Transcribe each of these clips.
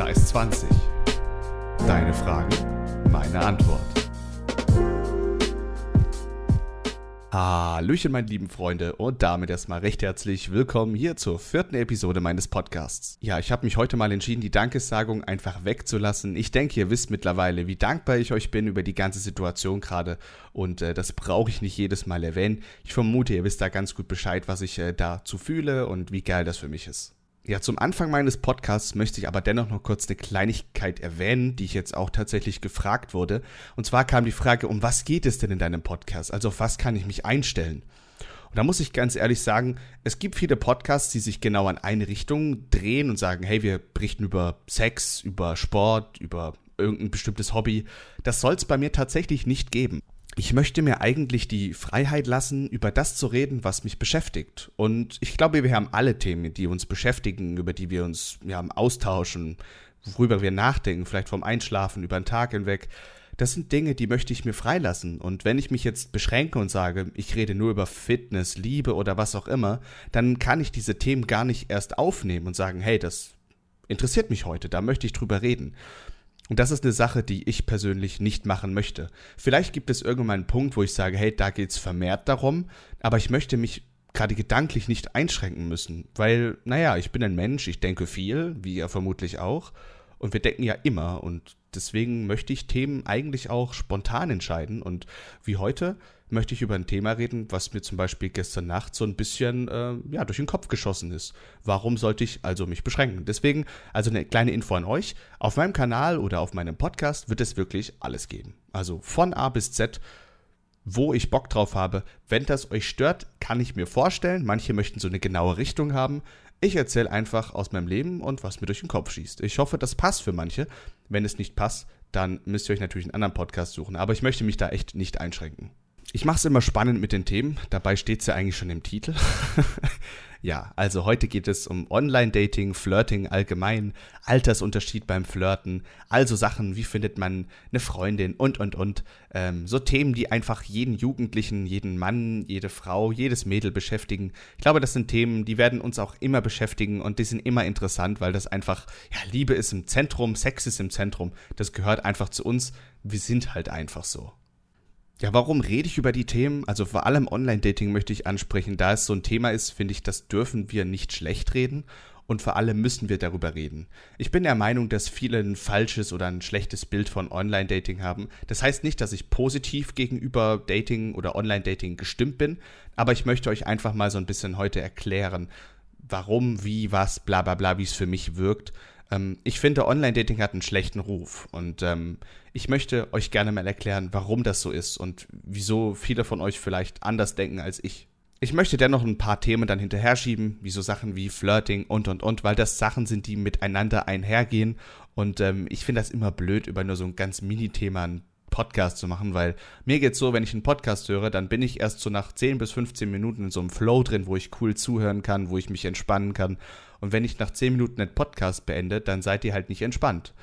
Da ist 20. Deine Fragen, meine Antwort. Hallöchen, meine lieben Freunde, und damit erstmal recht herzlich willkommen hier zur vierten Episode meines Podcasts. Ja, ich habe mich heute mal entschieden, die Dankessagung einfach wegzulassen. Ich denke, ihr wisst mittlerweile, wie dankbar ich euch bin über die ganze Situation gerade, und äh, das brauche ich nicht jedes Mal erwähnen. Ich vermute, ihr wisst da ganz gut Bescheid, was ich äh, dazu fühle und wie geil das für mich ist. Ja, zum Anfang meines Podcasts möchte ich aber dennoch noch kurz eine Kleinigkeit erwähnen, die ich jetzt auch tatsächlich gefragt wurde. Und zwar kam die Frage, um was geht es denn in deinem Podcast? Also auf was kann ich mich einstellen? Und da muss ich ganz ehrlich sagen, es gibt viele Podcasts, die sich genau an eine Richtung drehen und sagen, hey, wir berichten über Sex, über Sport, über irgendein bestimmtes Hobby. Das soll es bei mir tatsächlich nicht geben ich möchte mir eigentlich die Freiheit lassen, über das zu reden, was mich beschäftigt. Und ich glaube, wir haben alle Themen, die uns beschäftigen, über die wir uns ja, austauschen, worüber wir nachdenken, vielleicht vom Einschlafen über den Tag hinweg. Das sind Dinge, die möchte ich mir freilassen. Und wenn ich mich jetzt beschränke und sage, ich rede nur über Fitness, Liebe oder was auch immer, dann kann ich diese Themen gar nicht erst aufnehmen und sagen, hey, das interessiert mich heute, da möchte ich drüber reden. Und das ist eine Sache, die ich persönlich nicht machen möchte. Vielleicht gibt es irgendwann einen Punkt, wo ich sage, hey, da geht es vermehrt darum, aber ich möchte mich gerade gedanklich nicht einschränken müssen, weil, naja, ich bin ein Mensch, ich denke viel, wie ihr vermutlich auch, und wir denken ja immer, und deswegen möchte ich Themen eigentlich auch spontan entscheiden, und wie heute möchte ich über ein Thema reden, was mir zum Beispiel gestern Nacht so ein bisschen äh, ja, durch den Kopf geschossen ist. Warum sollte ich also mich beschränken? Deswegen, also eine kleine Info an euch. Auf meinem Kanal oder auf meinem Podcast wird es wirklich alles geben. Also von A bis Z, wo ich Bock drauf habe. Wenn das euch stört, kann ich mir vorstellen. Manche möchten so eine genaue Richtung haben. Ich erzähle einfach aus meinem Leben und was mir durch den Kopf schießt. Ich hoffe, das passt für manche. Wenn es nicht passt, dann müsst ihr euch natürlich einen anderen Podcast suchen. Aber ich möchte mich da echt nicht einschränken. Ich mache es immer spannend mit den Themen, dabei steht es ja eigentlich schon im Titel. ja, also heute geht es um Online-Dating, Flirting allgemein, Altersunterschied beim Flirten, also Sachen, wie findet man eine Freundin und, und, und. Ähm, so Themen, die einfach jeden Jugendlichen, jeden Mann, jede Frau, jedes Mädel beschäftigen. Ich glaube, das sind Themen, die werden uns auch immer beschäftigen und die sind immer interessant, weil das einfach, ja, Liebe ist im Zentrum, Sex ist im Zentrum, das gehört einfach zu uns. Wir sind halt einfach so. Ja, warum rede ich über die Themen? Also vor allem Online-Dating möchte ich ansprechen. Da es so ein Thema ist, finde ich, das dürfen wir nicht schlecht reden und vor allem müssen wir darüber reden. Ich bin der Meinung, dass viele ein falsches oder ein schlechtes Bild von Online-Dating haben. Das heißt nicht, dass ich positiv gegenüber Dating oder Online-Dating gestimmt bin, aber ich möchte euch einfach mal so ein bisschen heute erklären, warum, wie, was, bla bla bla, wie es für mich wirkt. Ähm, ich finde, Online-Dating hat einen schlechten Ruf und ähm, ich möchte euch gerne mal erklären, warum das so ist und wieso viele von euch vielleicht anders denken als ich. Ich möchte dennoch ein paar Themen dann hinterher schieben, wie so Sachen wie Flirting und und und, weil das Sachen sind, die miteinander einhergehen. Und ähm, ich finde das immer blöd, über nur so ein ganz Mini-Thema einen Podcast zu machen, weil mir geht's so, wenn ich einen Podcast höre, dann bin ich erst so nach 10 bis 15 Minuten in so einem Flow drin, wo ich cool zuhören kann, wo ich mich entspannen kann. Und wenn ich nach 10 Minuten einen Podcast beende, dann seid ihr halt nicht entspannt.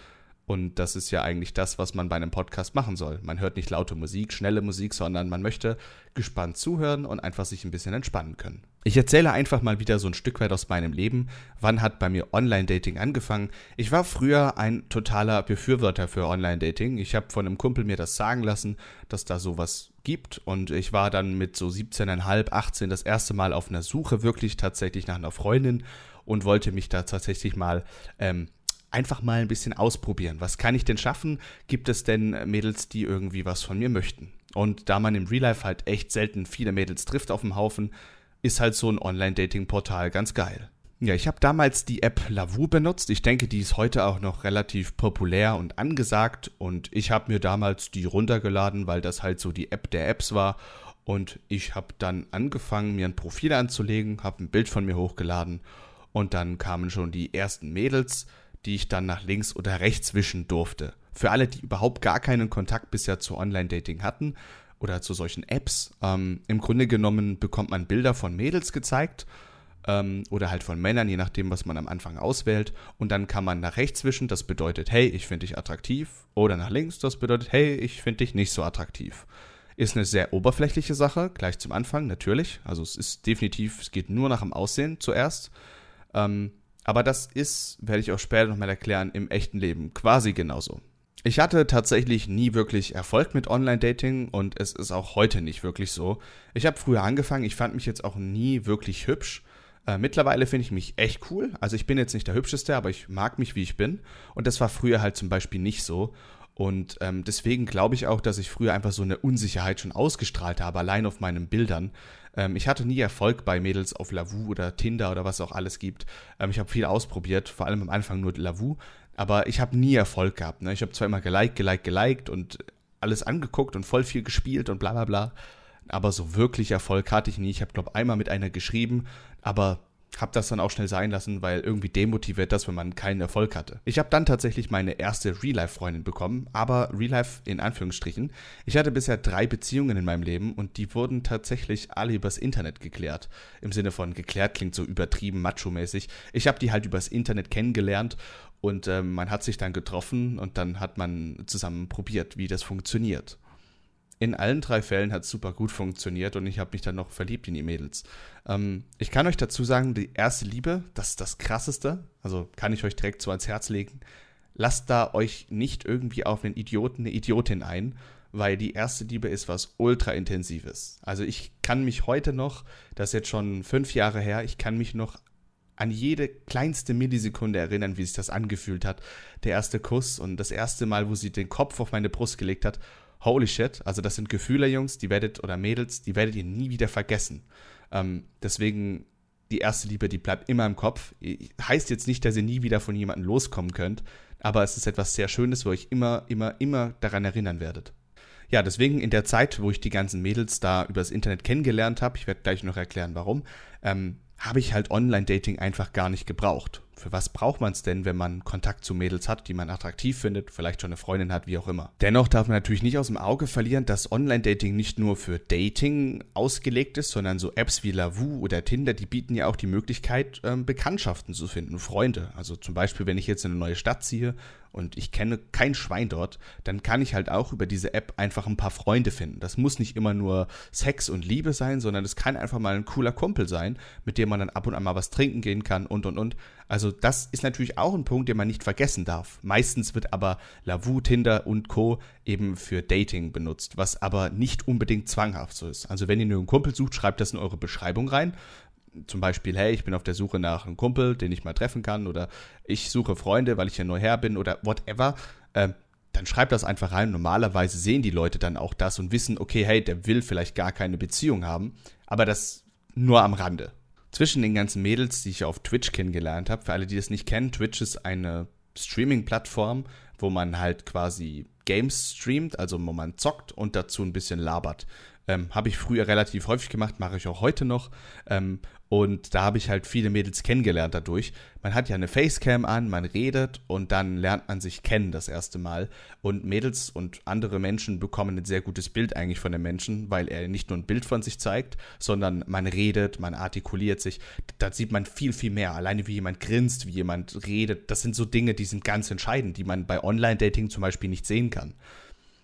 Und das ist ja eigentlich das, was man bei einem Podcast machen soll. Man hört nicht laute Musik, schnelle Musik, sondern man möchte gespannt zuhören und einfach sich ein bisschen entspannen können. Ich erzähle einfach mal wieder so ein Stück weit aus meinem Leben. Wann hat bei mir Online-Dating angefangen? Ich war früher ein totaler Befürworter für Online-Dating. Ich habe von einem Kumpel mir das sagen lassen, dass da sowas gibt. Und ich war dann mit so 17,5, 18 das erste Mal auf einer Suche wirklich tatsächlich nach einer Freundin und wollte mich da tatsächlich mal ähm, einfach mal ein bisschen ausprobieren. Was kann ich denn schaffen? Gibt es denn Mädels, die irgendwie was von mir möchten? Und da man im Real Life halt echt selten viele Mädels trifft auf dem Haufen, ist halt so ein Online-Dating-Portal ganz geil. Ja, ich habe damals die App Lavu benutzt. Ich denke, die ist heute auch noch relativ populär und angesagt. Und ich habe mir damals die runtergeladen, weil das halt so die App der Apps war. Und ich habe dann angefangen, mir ein Profil anzulegen, habe ein Bild von mir hochgeladen. Und dann kamen schon die ersten Mädels die ich dann nach links oder rechts wischen durfte. Für alle, die überhaupt gar keinen Kontakt bisher zu Online-Dating hatten oder zu solchen Apps, ähm, im Grunde genommen bekommt man Bilder von Mädels gezeigt ähm, oder halt von Männern, je nachdem, was man am Anfang auswählt. Und dann kann man nach rechts wischen, das bedeutet, hey, ich finde dich attraktiv. Oder nach links, das bedeutet, hey, ich finde dich nicht so attraktiv. Ist eine sehr oberflächliche Sache, gleich zum Anfang, natürlich. Also es ist definitiv, es geht nur nach dem Aussehen zuerst. Ähm, Aber das ist, werde ich auch später nochmal erklären, im echten Leben quasi genauso. Ich hatte tatsächlich nie wirklich Erfolg mit Online-Dating und es ist auch heute nicht wirklich so. Ich habe früher angefangen, ich fand mich jetzt auch nie wirklich hübsch. Äh, mittlerweile finde ich mich echt cool. Also ich bin jetzt nicht der hübscheste, aber ich mag mich, wie ich bin. Und das war früher halt zum Beispiel nicht so. Und ähm, deswegen glaube ich auch, dass ich früher einfach so eine Unsicherheit schon ausgestrahlt habe, allein auf meinen Bildern. Ähm, ich hatte nie Erfolg bei Mädels auf Lavu oder Tinder oder was auch alles gibt. Ähm, ich habe viel ausprobiert, vor allem am Anfang nur Lavu. Aber ich habe nie Erfolg gehabt. Ne? Ich habe zwar immer geliked, geliked, geliked und alles angeguckt und voll viel gespielt und bla bla bla. Aber so wirklich Erfolg hatte ich nie. Ich habe, glaube einmal mit einer geschrieben, aber habe das dann auch schnell sein lassen, weil irgendwie demotiviert das, wenn man keinen Erfolg hatte. Ich habe dann tatsächlich meine erste Real-Life-Freundin bekommen, aber Real-Life in Anführungsstrichen. Ich hatte bisher drei Beziehungen in meinem Leben und die wurden tatsächlich alle übers Internet geklärt. Im Sinne von geklärt klingt so übertrieben macho-mäßig. Ich habe die halt übers Internet kennengelernt und äh, man hat sich dann getroffen und dann hat man zusammen probiert, wie das funktioniert. In allen drei Fällen hat es super gut funktioniert und ich habe mich dann noch verliebt in die Mädels. Ähm, ich kann euch dazu sagen, die erste Liebe, das ist das Krasseste. Also kann ich euch direkt so ans Herz legen. Lasst da euch nicht irgendwie auf einen Idioten, eine Idiotin ein, weil die erste Liebe ist was ultra intensives. Also ich kann mich heute noch, das ist jetzt schon fünf Jahre her, ich kann mich noch an jede kleinste Millisekunde erinnern, wie sich das angefühlt hat. Der erste Kuss und das erste Mal, wo sie den Kopf auf meine Brust gelegt hat. Holy shit. Also das sind Gefühle, Jungs, die werdet, oder Mädels, die werdet ihr nie wieder vergessen. Ähm, deswegen, die erste Liebe, die bleibt immer im Kopf. Heißt jetzt nicht, dass ihr nie wieder von jemandem loskommen könnt, aber es ist etwas sehr Schönes, wo ich immer, immer, immer daran erinnern werdet. Ja, deswegen in der Zeit, wo ich die ganzen Mädels da übers Internet kennengelernt habe, ich werde gleich noch erklären, warum, ähm, habe ich halt Online-Dating einfach gar nicht gebraucht. Für was braucht man es denn, wenn man Kontakt zu Mädels hat, die man attraktiv findet, vielleicht schon eine Freundin hat, wie auch immer? Dennoch darf man natürlich nicht aus dem Auge verlieren, dass Online-Dating nicht nur für Dating ausgelegt ist, sondern so Apps wie Lavu oder Tinder, die bieten ja auch die Möglichkeit, ähm, Bekanntschaften zu finden, Freunde. Also zum Beispiel, wenn ich jetzt in eine neue Stadt ziehe und ich kenne kein Schwein dort, dann kann ich halt auch über diese App einfach ein paar Freunde finden. Das muss nicht immer nur Sex und Liebe sein, sondern es kann einfach mal ein cooler Kumpel sein, mit dem man dann ab und an mal was trinken gehen kann und und und. Also das ist natürlich auch ein Punkt, den man nicht vergessen darf. Meistens wird aber Lavu, Tinder und Co. eben für Dating benutzt, was aber nicht unbedingt zwanghaft so ist. Also wenn ihr nur einen Kumpel sucht, schreibt das in eure Beschreibung rein zum Beispiel, hey, ich bin auf der Suche nach einem Kumpel, den ich mal treffen kann, oder ich suche Freunde, weil ich ja neu her bin, oder whatever, äh, dann schreibt das einfach rein. Normalerweise sehen die Leute dann auch das und wissen, okay, hey, der will vielleicht gar keine Beziehung haben, aber das nur am Rande. Zwischen den ganzen Mädels, die ich auf Twitch kennengelernt habe, für alle, die das nicht kennen, Twitch ist eine Streaming-Plattform, wo man halt quasi Games streamt, also wo man zockt und dazu ein bisschen labert. Ähm, habe ich früher relativ häufig gemacht, mache ich auch heute noch. Ähm, und da habe ich halt viele Mädels kennengelernt dadurch. Man hat ja eine Facecam an, man redet und dann lernt man sich kennen das erste Mal. Und Mädels und andere Menschen bekommen ein sehr gutes Bild eigentlich von dem Menschen, weil er nicht nur ein Bild von sich zeigt, sondern man redet, man artikuliert sich. Da sieht man viel, viel mehr. Alleine wie jemand grinst, wie jemand redet. Das sind so Dinge, die sind ganz entscheidend, die man bei Online-Dating zum Beispiel nicht sehen kann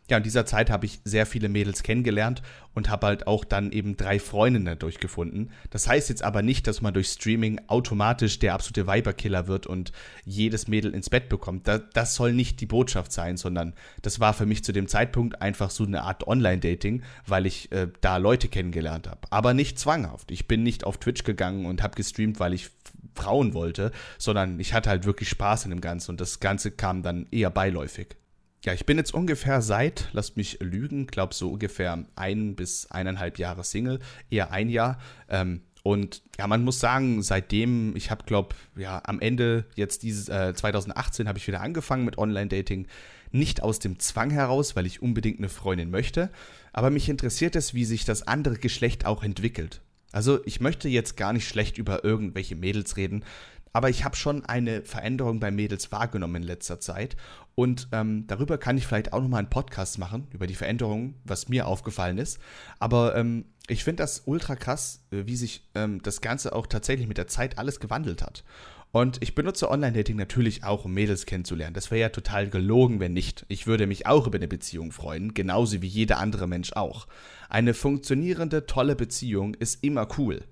ja, in dieser Zeit habe ich sehr viele Mädels kennengelernt und habe halt auch dann eben drei Freundinnen durchgefunden. Das heißt jetzt aber nicht, dass man durch Streaming automatisch der absolute Weiberkiller wird und jedes Mädel ins Bett bekommt. Das, soll nicht die Botschaft sein, sondern das war für mich zu dem Zeitpunkt einfach so eine Art Online-Dating, weil ich äh, da Leute kennengelernt habe. Aber nicht zwanghaft. Ich bin nicht auf Twitch gegangen und habe gestreamt, weil ich Frauen wollte, sondern ich hatte halt wirklich Spaß in dem Ganzen und das Ganze kam dann eher beiläufig. Ja, ich bin jetzt ungefähr seit, lasst mich lügen, glaube so ungefähr ein bis eineinhalb Jahre Single, eher ein Jahr. Ähm, und ja, man muss sagen, seitdem, ich habe, glaube ja, am Ende jetzt dieses äh, 2018 habe ich wieder angefangen mit Online-Dating. Nicht aus dem Zwang heraus, weil ich unbedingt eine Freundin möchte, aber mich interessiert es, wie sich das andere Geschlecht auch entwickelt. Also ich möchte jetzt gar nicht schlecht über irgendwelche Mädels reden, aber ich habe schon eine Veränderung bei Mädels wahrgenommen in letzter Zeit. Und ähm, darüber kann ich vielleicht auch nochmal einen Podcast machen, über die Veränderungen, was mir aufgefallen ist. Aber ähm, ich finde das ultra krass, äh, wie sich ähm, das Ganze auch tatsächlich mit der Zeit alles gewandelt hat. Und ich benutze Online-Dating natürlich auch, um Mädels kennenzulernen. Das wäre ja total gelogen, wenn nicht. Ich würde mich auch über eine Beziehung freuen, genauso wie jeder andere Mensch auch. Eine funktionierende, tolle Beziehung ist immer cool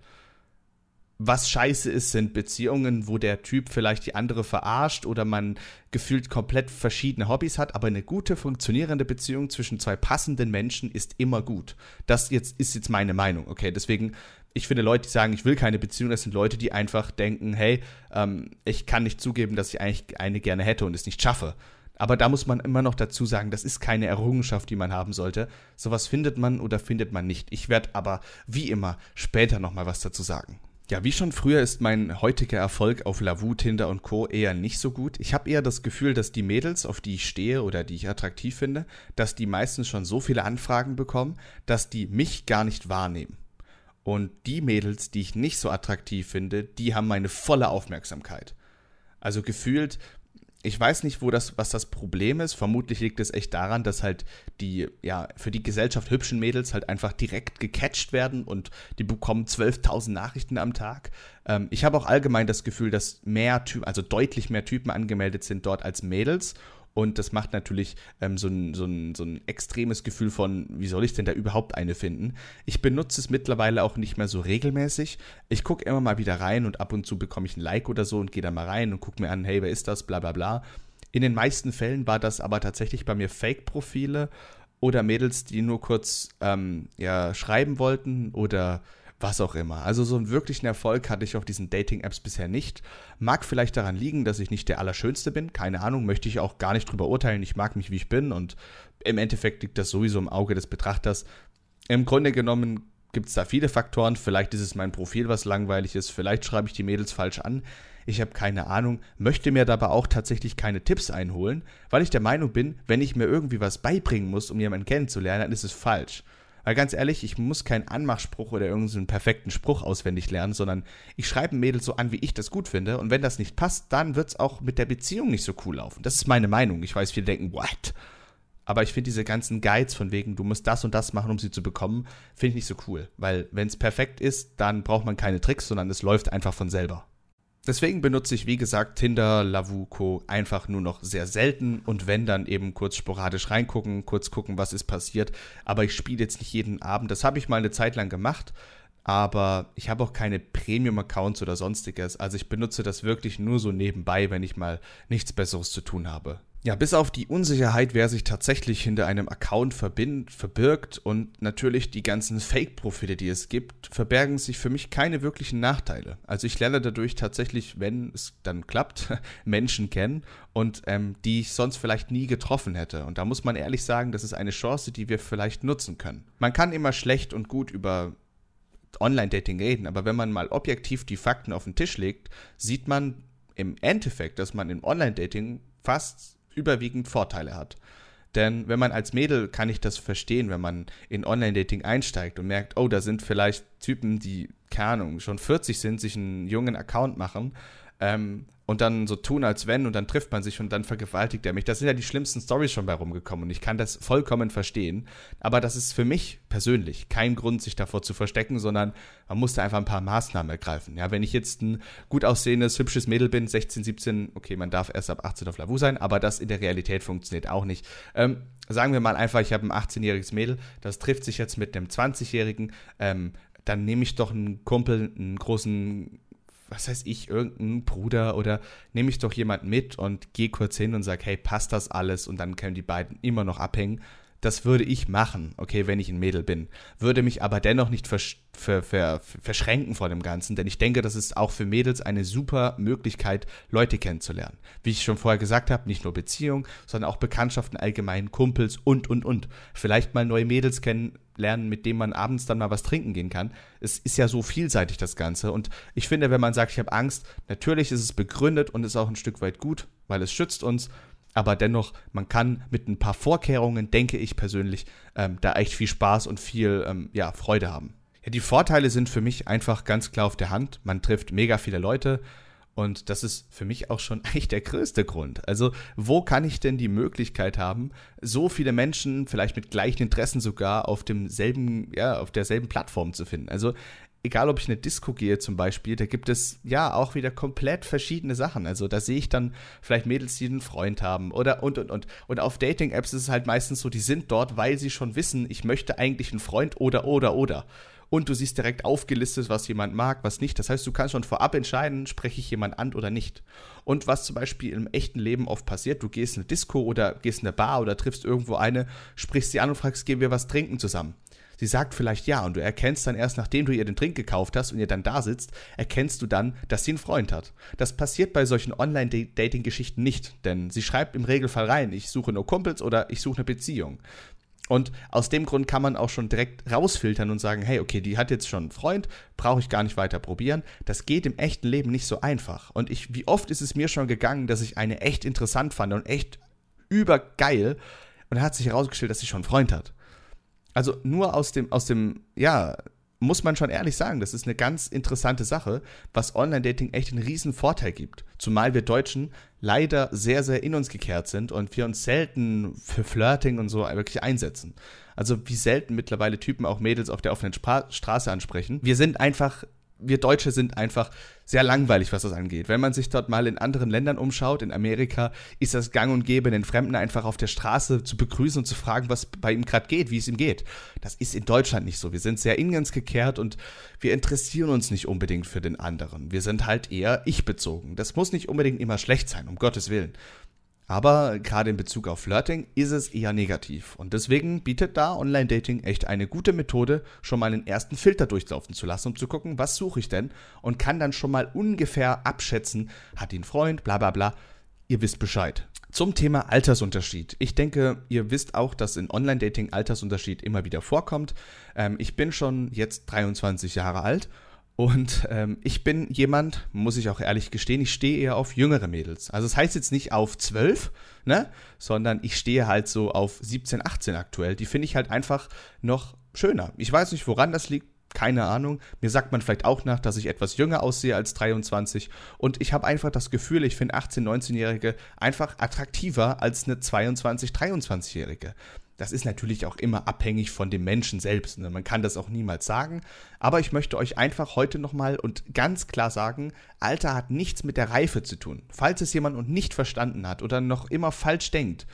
was scheiße ist, sind Beziehungen, wo der Typ vielleicht die andere verarscht oder man gefühlt komplett verschiedene Hobbys hat, aber eine gute, funktionierende Beziehung zwischen zwei passenden Menschen ist immer gut. Das jetzt ist jetzt meine Meinung, okay? Deswegen, ich finde Leute, die sagen, ich will keine Beziehung, das sind Leute, die einfach denken, hey, ähm, ich kann nicht zugeben, dass ich eigentlich eine gerne hätte und es nicht schaffe. Aber da muss man immer noch dazu sagen, das ist keine Errungenschaft, die man haben sollte. Sowas findet man oder findet man nicht. Ich werde aber wie immer später nochmal was dazu sagen. Ja, wie schon früher ist mein heutiger Erfolg auf Lavu, Tinder und Co. eher nicht so gut. Ich habe eher das Gefühl, dass die Mädels, auf die ich stehe oder die ich attraktiv finde, dass die meistens schon so viele Anfragen bekommen, dass die mich gar nicht wahrnehmen. Und die Mädels, die ich nicht so attraktiv finde, die haben meine volle Aufmerksamkeit. Also gefühlt ich weiß nicht, wo das, was das Problem ist. Vermutlich liegt es echt daran, dass halt die, ja, für die Gesellschaft hübschen Mädels halt einfach direkt gecatcht werden und die bekommen 12.000 Nachrichten am Tag. Ähm, ich habe auch allgemein das Gefühl, dass mehr Typen, also deutlich mehr Typen angemeldet sind dort als Mädels und das macht natürlich ähm, so, ein, so, ein, so ein extremes Gefühl von, wie soll ich denn da überhaupt eine finden? Ich benutze es mittlerweile auch nicht mehr so regelmäßig. Ich gucke immer mal wieder rein und ab und zu bekomme ich ein Like oder so und gehe da mal rein und gucke mir an, hey, wer ist das, bla bla bla. In den meisten Fällen war das aber tatsächlich bei mir Fake-Profile oder Mädels, die nur kurz ähm, ja, schreiben wollten oder was auch immer. Also so einen wirklichen Erfolg hatte ich auf diesen Dating-Apps bisher nicht. Mag vielleicht daran liegen, dass ich nicht der Allerschönste bin. Keine Ahnung, möchte ich auch gar nicht drüber urteilen. Ich mag mich, wie ich bin und im Endeffekt liegt das sowieso im Auge des Betrachters. Im Grunde genommen gibt es da viele Faktoren. Vielleicht ist es mein Profil, was langweilig ist. Vielleicht schreibe ich die Mädels falsch an. Ich habe keine Ahnung, möchte mir dabei auch tatsächlich keine Tipps einholen, weil ich der Meinung bin, wenn ich mir irgendwie was beibringen muss, um jemanden kennenzulernen, dann ist es falsch. Weil ganz ehrlich, ich muss keinen Anmachspruch oder irgendeinen perfekten Spruch auswendig lernen, sondern ich schreibe ein Mädel so an, wie ich das gut finde. Und wenn das nicht passt, dann wird es auch mit der Beziehung nicht so cool laufen. Das ist meine Meinung. Ich weiß, viele denken, what? Aber ich finde diese ganzen Guides von wegen, du musst das und das machen, um sie zu bekommen, finde ich nicht so cool. Weil wenn es perfekt ist, dann braucht man keine Tricks, sondern es läuft einfach von selber. Deswegen benutze ich, wie gesagt, Tinder, Lavuco einfach nur noch sehr selten und wenn dann eben kurz sporadisch reingucken, kurz gucken, was ist passiert. Aber ich spiele jetzt nicht jeden Abend. Das habe ich mal eine Zeit lang gemacht, aber ich habe auch keine Premium-Accounts oder sonstiges. Also ich benutze das wirklich nur so nebenbei, wenn ich mal nichts Besseres zu tun habe. Ja, bis auf die Unsicherheit, wer sich tatsächlich hinter einem Account verbirgt und natürlich die ganzen Fake-Profile, die es gibt, verbergen sich für mich keine wirklichen Nachteile. Also ich lerne dadurch tatsächlich, wenn es dann klappt, Menschen kennen und ähm, die ich sonst vielleicht nie getroffen hätte. Und da muss man ehrlich sagen, das ist eine Chance, die wir vielleicht nutzen können. Man kann immer schlecht und gut über Online-Dating reden, aber wenn man mal objektiv die Fakten auf den Tisch legt, sieht man im Endeffekt, dass man im Online-Dating fast überwiegend Vorteile hat. Denn wenn man als Mädel kann ich das verstehen, wenn man in Online-Dating einsteigt und merkt, oh, da sind vielleicht Typen, die, keine Ahnung, schon 40 sind, sich einen jungen Account machen ähm, und dann so tun, als wenn, und dann trifft man sich und dann vergewaltigt er mich. Das sind ja die schlimmsten Stories schon bei rumgekommen und ich kann das vollkommen verstehen. Aber das ist für mich persönlich kein Grund, sich davor zu verstecken, sondern man muss da einfach ein paar Maßnahmen ergreifen. Ja, wenn ich jetzt ein gut aussehendes, hübsches Mädel bin, 16, 17, okay, man darf erst ab 18 auf Lavu sein, aber das in der Realität funktioniert auch nicht. Ähm, sagen wir mal einfach, ich habe ein 18-jähriges Mädel, das trifft sich jetzt mit einem 20-jährigen, ähm, dann nehme ich doch einen Kumpel, einen großen was weiß ich, irgendeinen Bruder oder nehme ich doch jemanden mit und gehe kurz hin und sage, hey, passt das alles? Und dann können die beiden immer noch abhängen. Das würde ich machen, okay, wenn ich ein Mädel bin. Würde mich aber dennoch nicht vers ver ver verschränken vor dem Ganzen, denn ich denke, das ist auch für Mädels eine super Möglichkeit, Leute kennenzulernen. Wie ich schon vorher gesagt habe, nicht nur Beziehungen, sondern auch Bekanntschaften allgemein, Kumpels und, und, und. Vielleicht mal neue Mädels kennen, lernen, mit dem man abends dann mal was trinken gehen kann. Es ist ja so vielseitig das Ganze und ich finde, wenn man sagt, ich habe Angst, natürlich ist es begründet und ist auch ein Stück weit gut, weil es schützt uns. Aber dennoch, man kann mit ein paar Vorkehrungen, denke ich persönlich, ähm, da echt viel Spaß und viel ähm, ja, Freude haben. Ja, die Vorteile sind für mich einfach ganz klar auf der Hand. Man trifft mega viele Leute. Und das ist für mich auch schon eigentlich der größte Grund. Also, wo kann ich denn die Möglichkeit haben, so viele Menschen, vielleicht mit gleichen Interessen sogar, auf demselben, ja, auf derselben Plattform zu finden? Also, egal ob ich eine Disco gehe zum Beispiel, da gibt es ja auch wieder komplett verschiedene Sachen. Also da sehe ich dann vielleicht Mädels, die einen Freund haben oder und und und. Und auf Dating-Apps ist es halt meistens so, die sind dort, weil sie schon wissen, ich möchte eigentlich einen Freund oder oder oder. Und du siehst direkt aufgelistet, was jemand mag, was nicht. Das heißt, du kannst schon vorab entscheiden, spreche ich jemand an oder nicht. Und was zum Beispiel im echten Leben oft passiert, du gehst in eine Disco oder gehst in eine Bar oder triffst irgendwo eine, sprichst sie an und fragst, gehen wir was trinken zusammen. Sie sagt vielleicht ja und du erkennst dann erst, nachdem du ihr den Trink gekauft hast und ihr dann da sitzt, erkennst du dann, dass sie einen Freund hat. Das passiert bei solchen Online-Dating-Geschichten nicht, denn sie schreibt im Regelfall rein, ich suche nur Kumpels oder ich suche eine Beziehung. Und aus dem Grund kann man auch schon direkt rausfiltern und sagen, hey, okay, die hat jetzt schon einen Freund, brauche ich gar nicht weiter probieren. Das geht im echten Leben nicht so einfach. Und ich, wie oft ist es mir schon gegangen, dass ich eine echt interessant fand und echt übergeil. Und dann hat sich herausgestellt, dass sie schon einen Freund hat. Also nur aus dem, aus dem, ja, muss man schon ehrlich sagen, das ist eine ganz interessante Sache, was Online-Dating echt einen riesen Vorteil gibt. Zumal wir Deutschen leider sehr, sehr in uns gekehrt sind und wir uns selten für Flirting und so wirklich einsetzen. Also wie selten mittlerweile Typen auch Mädels auf der offenen Spra Straße ansprechen. Wir sind einfach wir Deutsche sind einfach sehr langweilig, was das angeht. Wenn man sich dort mal in anderen Ländern umschaut, in Amerika, ist das gang und gäbe, den Fremden einfach auf der Straße zu begrüßen und zu fragen, was bei ihm gerade geht, wie es ihm geht. Das ist in Deutschland nicht so. Wir sind sehr ingens gekehrt und wir interessieren uns nicht unbedingt für den anderen. Wir sind halt eher ich-bezogen. Das muss nicht unbedingt immer schlecht sein, um Gottes Willen. Aber gerade in Bezug auf Flirting ist es eher negativ. Und deswegen bietet da Online-Dating echt eine gute Methode, schon mal einen ersten Filter durchlaufen zu lassen, um zu gucken, was suche ich denn? Und kann dann schon mal ungefähr abschätzen, hat ihn Freund, bla bla bla. Ihr wisst Bescheid. Zum Thema Altersunterschied. Ich denke, ihr wisst auch, dass in Online-Dating Altersunterschied immer wieder vorkommt. Ähm, ich bin schon jetzt 23 Jahre alt und ähm, ich bin jemand, muss ich auch ehrlich gestehen, ich stehe eher auf jüngere Mädels. Also das heißt jetzt nicht auf 12, ne, sondern ich stehe halt so auf 17, 18 aktuell. Die finde ich halt einfach noch schöner. Ich weiß nicht, woran das liegt. Keine Ahnung. Mir sagt man vielleicht auch nach, dass ich etwas jünger aussehe als 23. Und ich habe einfach das Gefühl, ich finde 18-, 19-Jährige einfach attraktiver als eine 22-, 23-Jährige. Das ist natürlich auch immer abhängig von dem Menschen selbst. Ne? Man kann das auch niemals sagen. Aber ich möchte euch einfach heute nochmal und ganz klar sagen, Alter hat nichts mit der Reife zu tun. Falls es jemand nicht verstanden hat oder noch immer falsch denkt,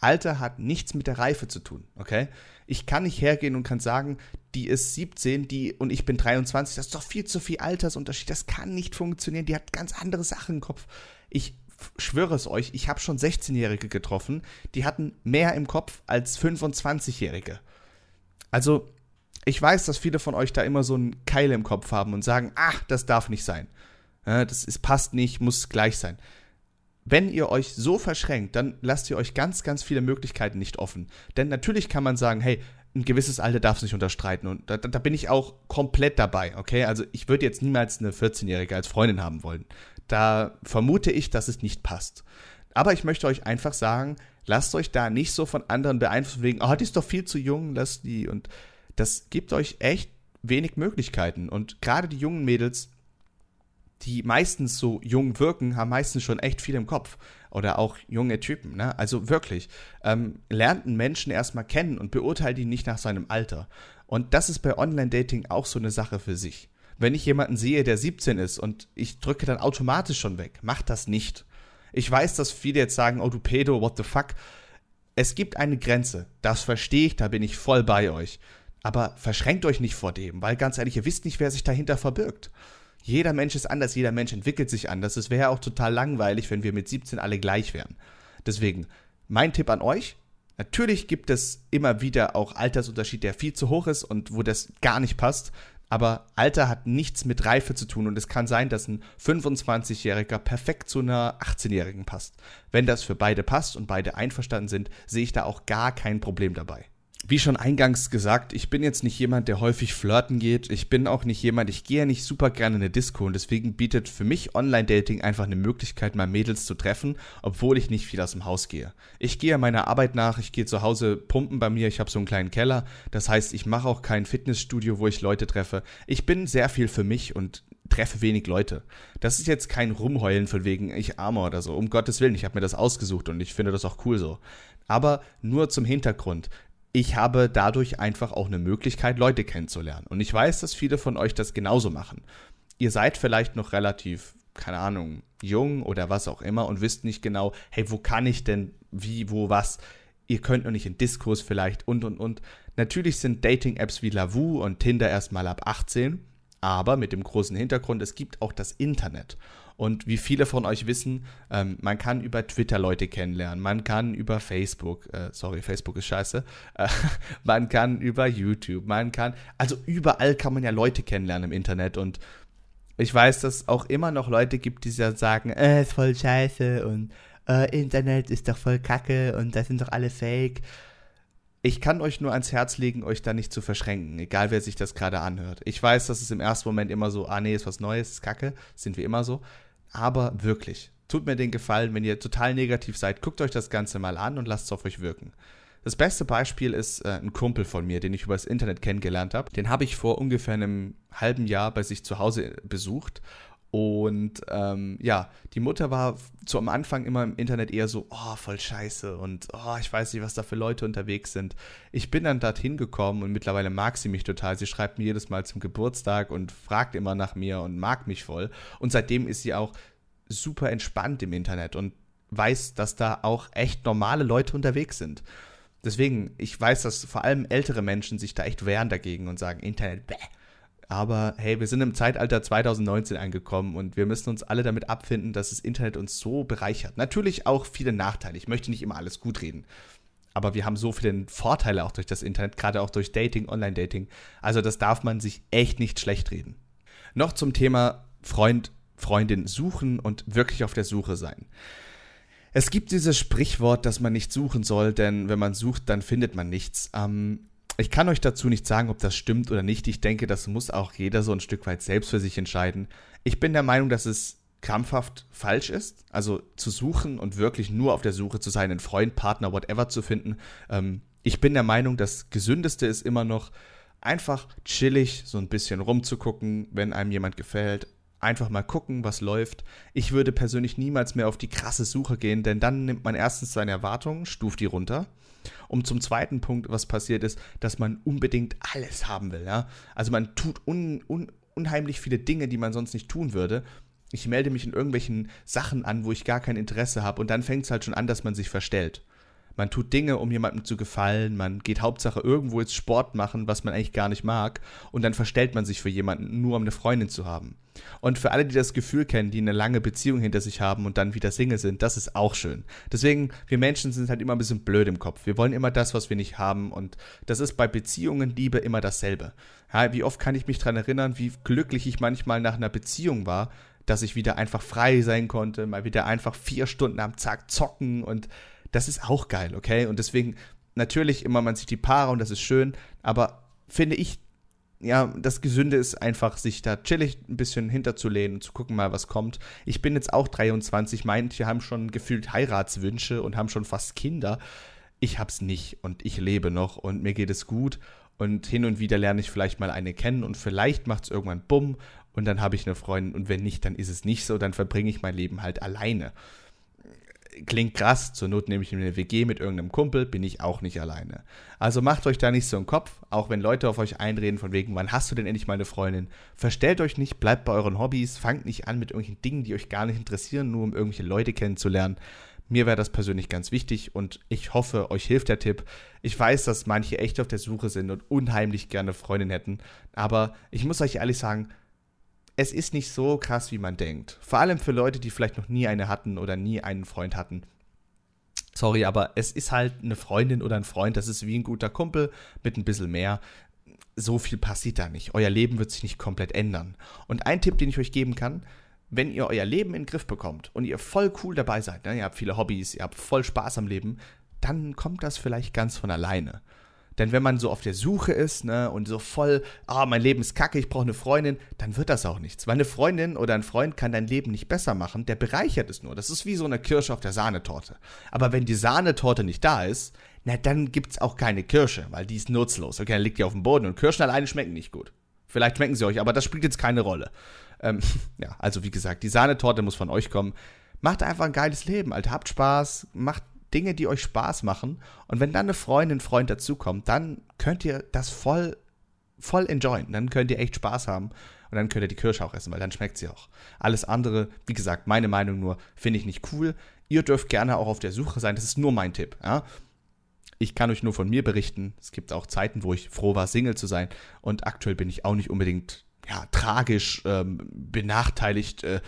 Alter hat nichts mit der Reife zu tun, okay? Ich kann nicht hergehen und kann sagen, die ist 17, die und ich bin 23, das ist doch viel zu viel Altersunterschied, das kann nicht funktionieren, die hat ganz andere Sachen im Kopf. Ich schwöre es euch, ich habe schon 16-Jährige getroffen, die hatten mehr im Kopf als 25-Jährige. Also, ich weiß, dass viele von euch da immer so einen Keil im Kopf haben und sagen, ach, das darf nicht sein. das ist, passt nicht, muss gleich sein. Wenn ihr euch so verschränkt, dann lasst ihr euch ganz, ganz viele Möglichkeiten nicht offen. Denn natürlich kann man sagen, hey, ein gewisses Alter darf es nicht unterstreiten. Und da, da, bin ich auch komplett dabei, okay? Also ich würde jetzt niemals eine 14-Jährige als Freundin haben wollen. Da vermute ich, dass es nicht passt. Aber ich möchte euch einfach sagen, lasst euch da nicht so von anderen beeinflussen, wegen, oh, die ist doch viel zu jung, lasst die. Und das gibt euch echt wenig Möglichkeiten. Und gerade die jungen Mädels, die meistens so jung wirken, haben meistens schon echt viel im Kopf. Oder auch junge Typen, ne? Also wirklich. Ähm, lernt einen Menschen erstmal kennen und beurteilt ihn nicht nach seinem Alter. Und das ist bei Online-Dating auch so eine Sache für sich wenn ich jemanden sehe, der 17 ist und ich drücke dann automatisch schon weg. Macht das nicht. Ich weiß, dass viele jetzt sagen, oh du Pedo, what the fuck. Es gibt eine Grenze. Das verstehe ich, da bin ich voll bei euch. Aber verschränkt euch nicht vor dem, weil ganz ehrlich, ihr wisst nicht, wer sich dahinter verbirgt. Jeder Mensch ist anders, jeder Mensch entwickelt sich anders. Es wäre auch total langweilig, wenn wir mit 17 alle gleich wären. Deswegen, mein Tipp an euch, Natürlich gibt es immer wieder auch Altersunterschied, der viel zu hoch ist und wo das gar nicht passt. Aber Alter hat nichts mit Reife zu tun und es kann sein, dass ein 25-Jähriger perfekt zu einer 18-Jährigen passt. Wenn das für beide passt und beide einverstanden sind, sehe ich da auch gar kein Problem dabei wie schon eingangs gesagt, ich bin jetzt nicht jemand, der häufig flirten geht. Ich bin auch nicht jemand, ich gehe ja nicht super gerne in eine Disco und deswegen bietet für mich Online-Dating einfach eine Möglichkeit, mal Mädels zu treffen, obwohl ich nicht viel aus dem Haus gehe. Ich gehe meiner Arbeit nach, ich gehe zu Hause pumpen bei mir, ich habe so einen kleinen Keller. Das heißt, ich mache auch kein Fitnessstudio, wo ich Leute treffe. Ich bin sehr viel für mich und treffe wenig Leute. Das ist jetzt kein Rumheulen von wegen ich armer oder so. Um Gottes Willen, ich habe mir das ausgesucht und ich finde das auch cool so. Aber nur zum Hintergrund ich habe dadurch einfach auch eine Möglichkeit, Leute kennenzulernen. Und ich weiß, dass viele von euch das genauso machen. Ihr seid vielleicht noch relativ, keine Ahnung, jung oder was auch immer und wisst nicht genau, hey, wo kann ich denn, wie, wo, was. ihr könnt noch nicht in Diskurs vielleicht und und und. Natürlich sind Dating-Apps wie Lavu und Tinder erstmal ab 18, aber mit dem großen Hintergrund, es gibt auch das Internet. Und wie viele von euch wissen, ähm, man kann über Twitter Leute kennenlernen, man kann über Facebook, äh, sorry, Facebook ist scheiße, äh, man kann über YouTube, man kann, also überall kann man ja Leute kennenlernen im Internet und ich weiß, dass es auch immer noch Leute gibt, die sagen, äh, ist voll scheiße und äh, Internet ist doch voll kacke und das sind doch alle fake. Ich kann euch nur ans Herz legen, euch da nicht zu verschränken, egal wer sich das gerade anhört. Ich weiß, dass es im ersten Moment immer so, ah nee, ist was Neues, ist kacke, sind wir immer so. Aber wirklich, tut mir den Gefallen, wenn ihr total negativ seid, guckt euch das Ganze mal an und lasst es auf euch wirken. Das beste Beispiel ist äh, ein Kumpel von mir, den ich über das Internet kennengelernt habe. Den habe ich vor ungefähr einem halben Jahr bei sich zu Hause besucht und ähm, ja, die Mutter war zu am Anfang immer im Internet eher so, oh, voll scheiße und oh, ich weiß nicht, was da für Leute unterwegs sind. Ich bin dann dorthin gekommen und mittlerweile mag sie mich total. Sie schreibt mir jedes Mal zum Geburtstag und fragt immer nach mir und mag mich voll. Und seitdem ist sie auch super entspannt im Internet und weiß, dass da auch echt normale Leute unterwegs sind. Deswegen, ich weiß, dass vor allem ältere Menschen sich da echt wehren dagegen und sagen, Internet, bäh aber hey, wir sind im Zeitalter 2019 angekommen und wir müssen uns alle damit abfinden, dass das Internet uns so bereichert. Natürlich auch viele Nachteile. Ich möchte nicht immer alles gut reden. Aber wir haben so viele Vorteile auch durch das Internet, gerade auch durch Dating, Online-Dating. Also das darf man sich echt nicht schlecht reden. Noch zum Thema Freund, Freundin suchen und wirklich auf der Suche sein. Es gibt dieses Sprichwort, dass man nicht suchen soll, denn wenn man sucht, dann findet man nichts. Ähm, ich kann euch dazu nicht sagen, ob das stimmt oder nicht. Ich denke, das muss auch jeder so ein Stück weit selbst für sich entscheiden. Ich bin der Meinung, dass es krampfhaft falsch ist, also zu suchen und wirklich nur auf der Suche zu sein, einen Freund, Partner, whatever zu finden. Ähm, ich bin der Meinung, das Gesündeste ist immer noch einfach chillig so ein bisschen rumzugucken, wenn einem jemand gefällt. Einfach mal gucken, was läuft. Ich würde persönlich niemals mehr auf die krasse Suche gehen, denn dann nimmt man erstens seine Erwartungen, stuft die runter um zum zweiten Punkt, was passiert ist, dass man unbedingt alles haben will. Ja? Also man tut un, un, unheimlich viele Dinge, die man sonst nicht tun würde. Ich melde mich in irgendwelchen Sachen an, wo ich gar kein Interesse habe und dann fängt es halt schon an, dass man sich verstellt. Man tut Dinge, um jemandem zu gefallen, man geht Hauptsache irgendwo jetzt Sport machen, was man eigentlich gar nicht mag, und dann verstellt man sich für jemanden, nur um eine Freundin zu haben. Und für alle, die das Gefühl kennen, die eine lange Beziehung hinter sich haben und dann wieder Single sind, das ist auch schön. Deswegen, wir Menschen sind halt immer ein bisschen blöd im Kopf. Wir wollen immer das, was wir nicht haben. Und das ist bei Beziehungen, Liebe immer dasselbe. Ja, wie oft kann ich mich daran erinnern, wie glücklich ich manchmal nach einer Beziehung war, dass ich wieder einfach frei sein konnte, mal wieder einfach vier Stunden am Tag zocken und das ist auch geil, okay? Und deswegen, natürlich immer, man sieht die Paare und das ist schön, aber finde ich, ja, das Gesünde ist einfach, sich da chillig ein bisschen hinterzulehnen und zu gucken mal, was kommt. Ich bin jetzt auch 23, manche haben schon gefühlt Heiratswünsche und haben schon fast Kinder. Ich hab's nicht und ich lebe noch und mir geht es gut und hin und wieder lerne ich vielleicht mal eine kennen und vielleicht macht's irgendwann bumm und dann habe ich eine Freundin und wenn nicht, dann ist es nicht so, dann verbringe ich mein Leben halt alleine klingt krass, zur Not nehme ich eine WG mit irgendeinem Kumpel, bin ich auch nicht alleine. Also macht euch da nicht so einen Kopf, auch wenn Leute auf euch einreden, von wegen, wann hast du denn endlich mal eine Freundin? Verstellt euch nicht, bleibt bei euren Hobbys, fangt nicht an mit irgendwelchen Dingen, die euch gar nicht interessieren, nur um irgendwelche Leute kennenzulernen. Mir wäre das persönlich ganz wichtig und ich hoffe, euch hilft der Tipp. Ich weiß, dass manche echt auf der Suche sind und unheimlich gerne Freundin hätten, aber ich muss euch ehrlich sagen, es ist nicht so krass, wie man denkt. Vor allem für Leute, die vielleicht noch nie eine hatten oder nie einen Freund hatten. Sorry, aber es ist halt eine Freundin oder ein Freund, das ist wie ein guter Kumpel mit ein bisschen mehr. So viel passiert da nicht. Euer Leben wird sich nicht komplett ändern. Und ein Tipp, den ich euch geben kann, wenn ihr euer Leben in den Griff bekommt und ihr voll cool dabei seid, ne, ihr habt viele Hobbys, ihr habt voll Spaß am Leben, dann kommt das vielleicht ganz von alleine. Denn wenn man so auf der Suche ist ne, und so voll, ah, mein Leben ist kacke, ich brauche eine Freundin, dann wird das auch nichts. Weil eine Freundin oder ein Freund kann dein Leben nicht besser machen, der bereichert es nur. Das ist wie so eine Kirsche auf der Sahnetorte. Aber wenn die Sahnetorte nicht da ist, na, dann gibt es auch keine Kirsche, weil die ist nutzlos. Okay, dann liegt die auf dem Boden und Kirschen alleine schmecken nicht gut. Vielleicht schmecken sie euch, aber das spielt jetzt keine Rolle. Ähm, ja, also wie gesagt, die Sahnetorte muss von euch kommen. Macht einfach ein geiles Leben, Alter. Habt Spaß, macht Dinge, die euch Spaß machen. Und wenn dann eine Freundin, Freund dazukommt, dann könnt ihr das voll, voll enjoyen. Dann könnt ihr echt Spaß haben. Und dann könnt ihr die Kirsche auch essen, weil dann schmeckt sie auch. Alles andere, wie gesagt, meine Meinung nur, finde ich nicht cool. Ihr dürft gerne auch auf der Suche sein. Das ist nur mein Tipp. Ja? Ich kann euch nur von mir berichten. Es gibt auch Zeiten, wo ich froh war, Single zu sein. Und aktuell bin ich auch nicht unbedingt ja, tragisch ähm, benachteiligt. Äh,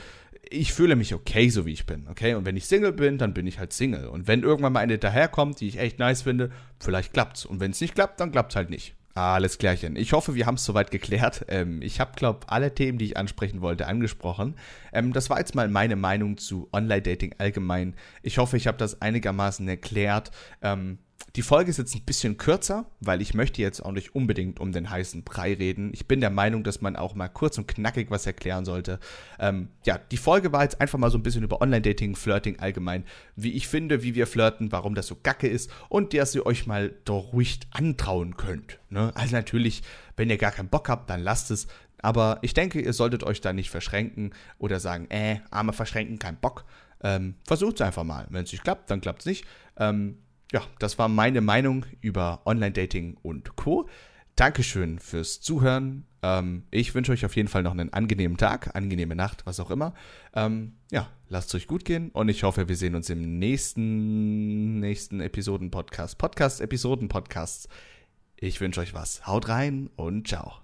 ich fühle mich okay, so wie ich bin, okay? Und wenn ich Single bin, dann bin ich halt Single. Und wenn irgendwann mal eine daherkommt, die ich echt nice finde, vielleicht klappt's. Und wenn es nicht klappt, dann klappt's halt nicht. Alles klärchen. Ich hoffe, wir haben es soweit geklärt. Ähm, ich habe, glaube alle Themen, die ich ansprechen wollte, angesprochen. Ähm, das war jetzt mal meine Meinung zu Online-Dating allgemein. Ich hoffe, ich habe das einigermaßen erklärt. Ähm, die Folge ist jetzt ein bisschen kürzer, weil ich möchte jetzt auch nicht unbedingt um den heißen Brei reden. Ich bin der Meinung, dass man auch mal kurz und knackig was erklären sollte. Ähm, ja, die Folge war jetzt einfach mal so ein bisschen über Online-Dating, Flirting allgemein, wie ich finde, wie wir flirten, warum das so gacke ist und dass ihr euch mal doch ruhig antrauen könnt. Ne? Also natürlich, wenn ihr gar keinen Bock habt, dann lasst es. Aber ich denke, ihr solltet euch da nicht verschränken oder sagen, äh, arme verschränken, kein Bock. Ähm, Versucht es einfach mal. Wenn es nicht klappt, dann klappt es nicht. Ähm, ja, das war meine Meinung über Online-Dating und Co. Dankeschön fürs Zuhören. Ähm, ich wünsche euch auf jeden Fall noch einen angenehmen Tag, angenehme Nacht, was auch immer. Ähm, ja, lasst es euch gut gehen und ich hoffe, wir sehen uns im nächsten, nächsten Episoden-Podcast. Podcast-Episoden-Podcasts. Ich wünsche euch was. Haut rein und ciao.